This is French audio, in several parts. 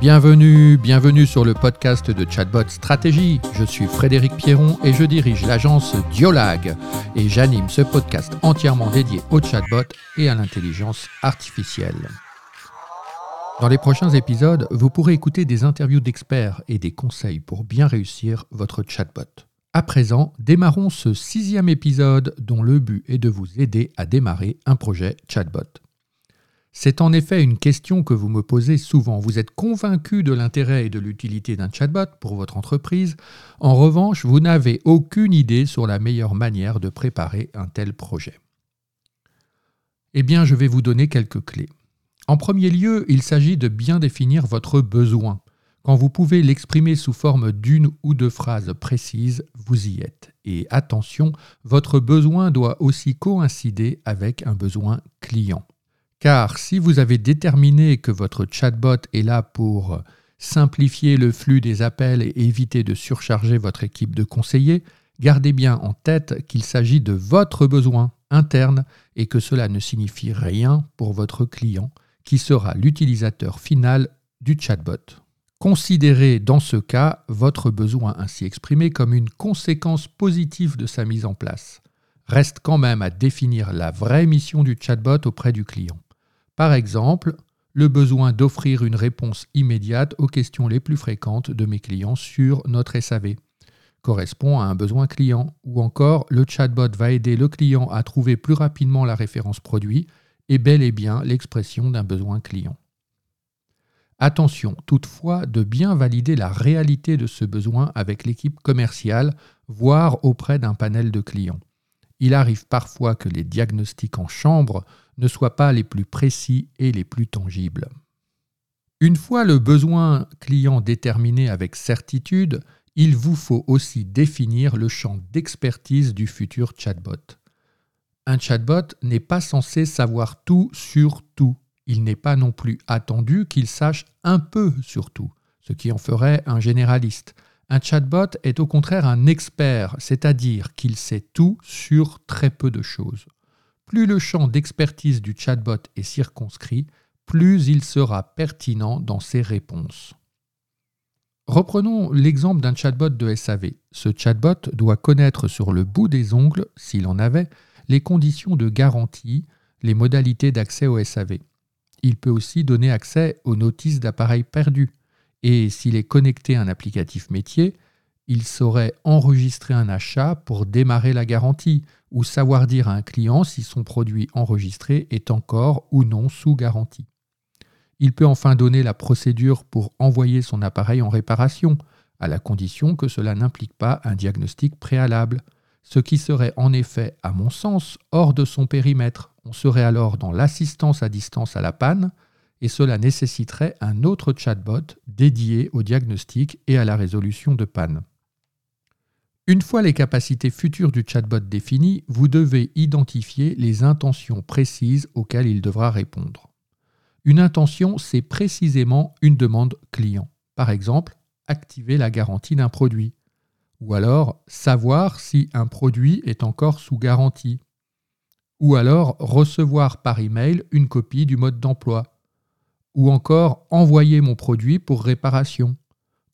Bienvenue, bienvenue sur le podcast de Chatbot Stratégie. Je suis Frédéric Pierron et je dirige l'agence Diolag et j'anime ce podcast entièrement dédié au chatbot et à l'intelligence artificielle. Dans les prochains épisodes, vous pourrez écouter des interviews d'experts et des conseils pour bien réussir votre chatbot. À présent, démarrons ce sixième épisode dont le but est de vous aider à démarrer un projet chatbot. C'est en effet une question que vous me posez souvent. Vous êtes convaincu de l'intérêt et de l'utilité d'un chatbot pour votre entreprise. En revanche, vous n'avez aucune idée sur la meilleure manière de préparer un tel projet. Eh bien, je vais vous donner quelques clés. En premier lieu, il s'agit de bien définir votre besoin. Quand vous pouvez l'exprimer sous forme d'une ou deux phrases précises, vous y êtes. Et attention, votre besoin doit aussi coïncider avec un besoin client. Car si vous avez déterminé que votre chatbot est là pour simplifier le flux des appels et éviter de surcharger votre équipe de conseillers, gardez bien en tête qu'il s'agit de votre besoin interne et que cela ne signifie rien pour votre client qui sera l'utilisateur final du chatbot. Considérez dans ce cas votre besoin ainsi exprimé comme une conséquence positive de sa mise en place. Reste quand même à définir la vraie mission du chatbot auprès du client. Par exemple, le besoin d'offrir une réponse immédiate aux questions les plus fréquentes de mes clients sur notre SAV correspond à un besoin client, ou encore le chatbot va aider le client à trouver plus rapidement la référence produit, et bel et bien l'expression d'un besoin client. Attention toutefois de bien valider la réalité de ce besoin avec l'équipe commerciale, voire auprès d'un panel de clients. Il arrive parfois que les diagnostics en chambre ne soient pas les plus précis et les plus tangibles. Une fois le besoin client déterminé avec certitude, il vous faut aussi définir le champ d'expertise du futur chatbot. Un chatbot n'est pas censé savoir tout sur tout. Il n'est pas non plus attendu qu'il sache un peu sur tout, ce qui en ferait un généraliste. Un chatbot est au contraire un expert, c'est-à-dire qu'il sait tout sur très peu de choses. Plus le champ d'expertise du chatbot est circonscrit, plus il sera pertinent dans ses réponses. Reprenons l'exemple d'un chatbot de SAV. Ce chatbot doit connaître sur le bout des ongles, s'il en avait, les conditions de garantie, les modalités d'accès au SAV. Il peut aussi donner accès aux notices d'appareils perdus. Et s'il est connecté à un applicatif métier, il saurait enregistrer un achat pour démarrer la garantie ou savoir dire à un client si son produit enregistré est encore ou non sous garantie. Il peut enfin donner la procédure pour envoyer son appareil en réparation, à la condition que cela n'implique pas un diagnostic préalable, ce qui serait en effet, à mon sens, hors de son périmètre. On serait alors dans l'assistance à distance à la panne, et cela nécessiterait un autre chatbot dédié au diagnostic et à la résolution de panne. Une fois les capacités futures du chatbot définies, vous devez identifier les intentions précises auxquelles il devra répondre. Une intention, c'est précisément une demande client. Par exemple, activer la garantie d'un produit. Ou alors, savoir si un produit est encore sous garantie. Ou alors, recevoir par email une copie du mode d'emploi. Ou encore, envoyer mon produit pour réparation.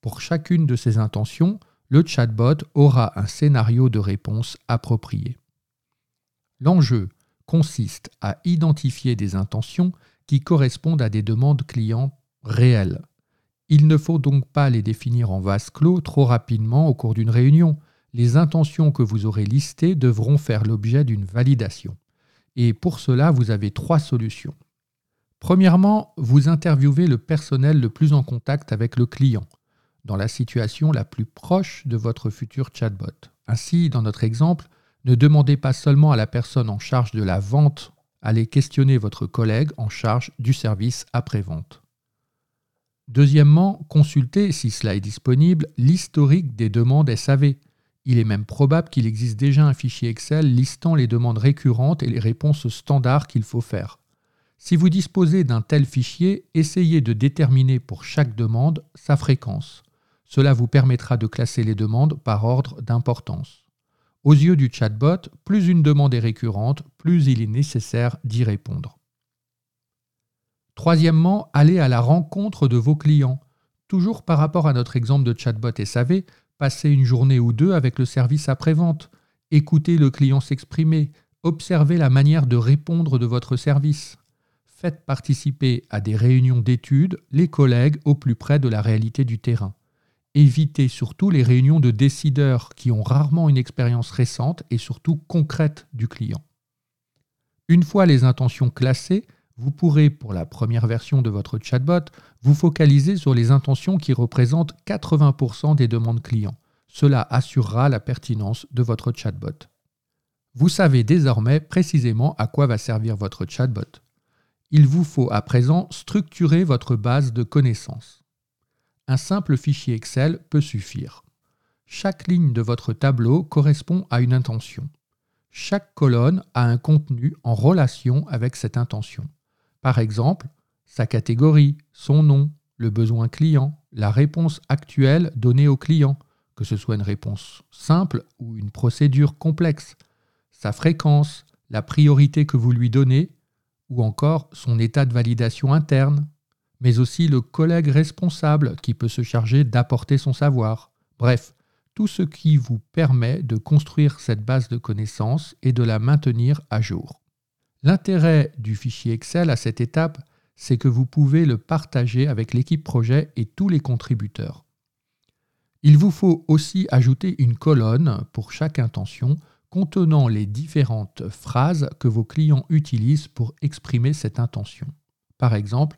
Pour chacune de ces intentions, le chatbot aura un scénario de réponse approprié. L'enjeu consiste à identifier des intentions qui correspondent à des demandes clients réelles. Il ne faut donc pas les définir en vase clos trop rapidement au cours d'une réunion. Les intentions que vous aurez listées devront faire l'objet d'une validation. Et pour cela, vous avez trois solutions. Premièrement, vous interviewez le personnel le plus en contact avec le client, dans la situation la plus proche de votre futur chatbot. Ainsi, dans notre exemple, ne demandez pas seulement à la personne en charge de la vente, allez questionner votre collègue en charge du service après-vente. Deuxièmement, consultez, si cela est disponible, l'historique des demandes SAV. Il est même probable qu'il existe déjà un fichier Excel listant les demandes récurrentes et les réponses standards qu'il faut faire. Si vous disposez d'un tel fichier, essayez de déterminer pour chaque demande sa fréquence. Cela vous permettra de classer les demandes par ordre d'importance. Aux yeux du chatbot, plus une demande est récurrente, plus il est nécessaire d'y répondre. Troisièmement, allez à la rencontre de vos clients. Toujours par rapport à notre exemple de chatbot SAV, passez une journée ou deux avec le service après-vente, écoutez le client s'exprimer, observez la manière de répondre de votre service. Faites participer à des réunions d'études les collègues au plus près de la réalité du terrain. Évitez surtout les réunions de décideurs qui ont rarement une expérience récente et surtout concrète du client. Une fois les intentions classées, vous pourrez, pour la première version de votre chatbot, vous focaliser sur les intentions qui représentent 80% des demandes clients. Cela assurera la pertinence de votre chatbot. Vous savez désormais précisément à quoi va servir votre chatbot. Il vous faut à présent structurer votre base de connaissances un simple fichier Excel peut suffire. Chaque ligne de votre tableau correspond à une intention. Chaque colonne a un contenu en relation avec cette intention. Par exemple, sa catégorie, son nom, le besoin client, la réponse actuelle donnée au client, que ce soit une réponse simple ou une procédure complexe, sa fréquence, la priorité que vous lui donnez, ou encore son état de validation interne, mais aussi le collègue responsable qui peut se charger d'apporter son savoir. Bref, tout ce qui vous permet de construire cette base de connaissances et de la maintenir à jour. L'intérêt du fichier Excel à cette étape, c'est que vous pouvez le partager avec l'équipe projet et tous les contributeurs. Il vous faut aussi ajouter une colonne pour chaque intention contenant les différentes phrases que vos clients utilisent pour exprimer cette intention. Par exemple,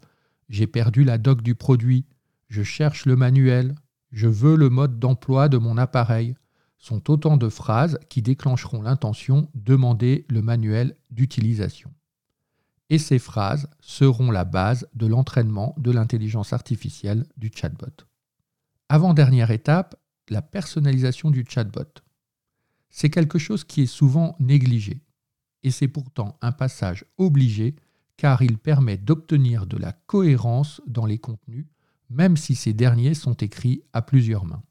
j'ai perdu la doc du produit, je cherche le manuel, je veux le mode d'emploi de mon appareil sont autant de phrases qui déclencheront l'intention demander le manuel d'utilisation. Et ces phrases seront la base de l'entraînement de l'intelligence artificielle du chatbot. Avant-dernière étape, la personnalisation du chatbot. C'est quelque chose qui est souvent négligé, et c'est pourtant un passage obligé car il permet d'obtenir de la cohérence dans les contenus, même si ces derniers sont écrits à plusieurs mains.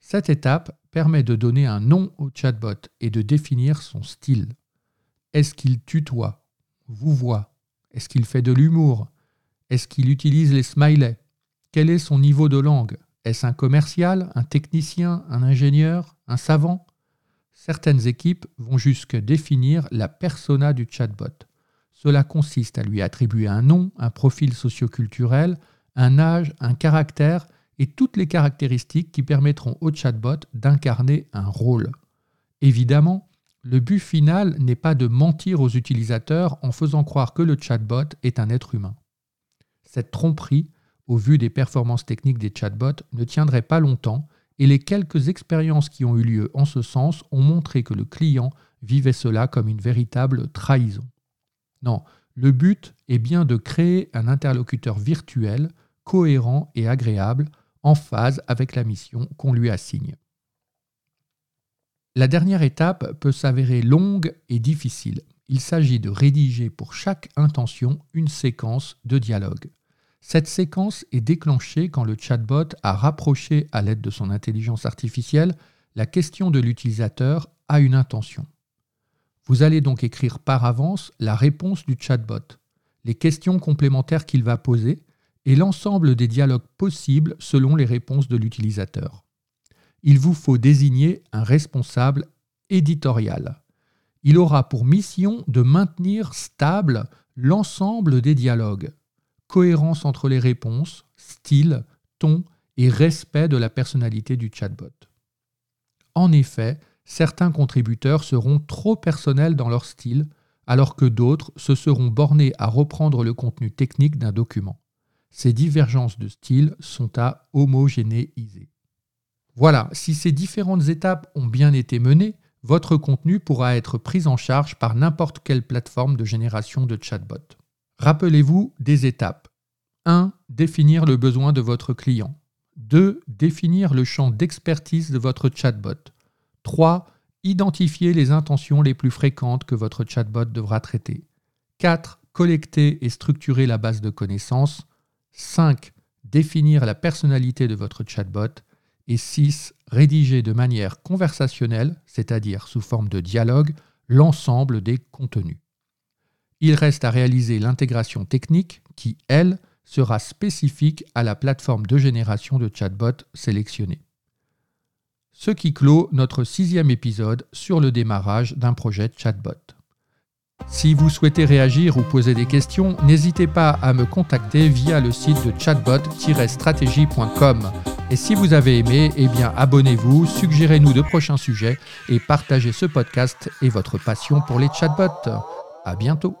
Cette étape permet de donner un nom au chatbot et de définir son style. Est-ce qu'il tutoie Vous voit Est-ce qu'il fait de l'humour? Est-ce qu'il utilise les smileys? Quel est son niveau de langue? Est-ce un commercial, un technicien, un ingénieur, un savant? Certaines équipes vont jusque définir la persona du chatbot. Cela consiste à lui attribuer un nom, un profil socioculturel, un âge, un caractère et toutes les caractéristiques qui permettront au chatbot d'incarner un rôle. Évidemment, le but final n'est pas de mentir aux utilisateurs en faisant croire que le chatbot est un être humain. Cette tromperie, au vu des performances techniques des chatbots, ne tiendrait pas longtemps et les quelques expériences qui ont eu lieu en ce sens ont montré que le client vivait cela comme une véritable trahison. Non, le but est bien de créer un interlocuteur virtuel, cohérent et agréable, en phase avec la mission qu'on lui assigne. La dernière étape peut s'avérer longue et difficile. Il s'agit de rédiger pour chaque intention une séquence de dialogue. Cette séquence est déclenchée quand le chatbot a rapproché à l'aide de son intelligence artificielle la question de l'utilisateur à une intention. Vous allez donc écrire par avance la réponse du chatbot, les questions complémentaires qu'il va poser et l'ensemble des dialogues possibles selon les réponses de l'utilisateur. Il vous faut désigner un responsable éditorial. Il aura pour mission de maintenir stable l'ensemble des dialogues, cohérence entre les réponses, style, ton et respect de la personnalité du chatbot. En effet, certains contributeurs seront trop personnels dans leur style, alors que d'autres se seront bornés à reprendre le contenu technique d'un document. Ces divergences de style sont à homogénéiser. Voilà, si ces différentes étapes ont bien été menées, votre contenu pourra être pris en charge par n'importe quelle plateforme de génération de chatbot. Rappelez-vous des étapes. 1. Définir le besoin de votre client. 2. Définir le champ d'expertise de votre chatbot. 3. Identifier les intentions les plus fréquentes que votre chatbot devra traiter. 4. Collecter et structurer la base de connaissances. 5. Définir la personnalité de votre chatbot. Et 6. Rédiger de manière conversationnelle, c'est-à-dire sous forme de dialogue, l'ensemble des contenus. Il reste à réaliser l'intégration technique qui, elle, sera spécifique à la plateforme de génération de chatbot sélectionnée. Ce qui clôt notre sixième épisode sur le démarrage d'un projet chatbot. Si vous souhaitez réagir ou poser des questions, n'hésitez pas à me contacter via le site de chatbot-stratégie.com. Et si vous avez aimé, eh bien abonnez-vous, suggérez-nous de prochains sujets et partagez ce podcast et votre passion pour les chatbots. À bientôt.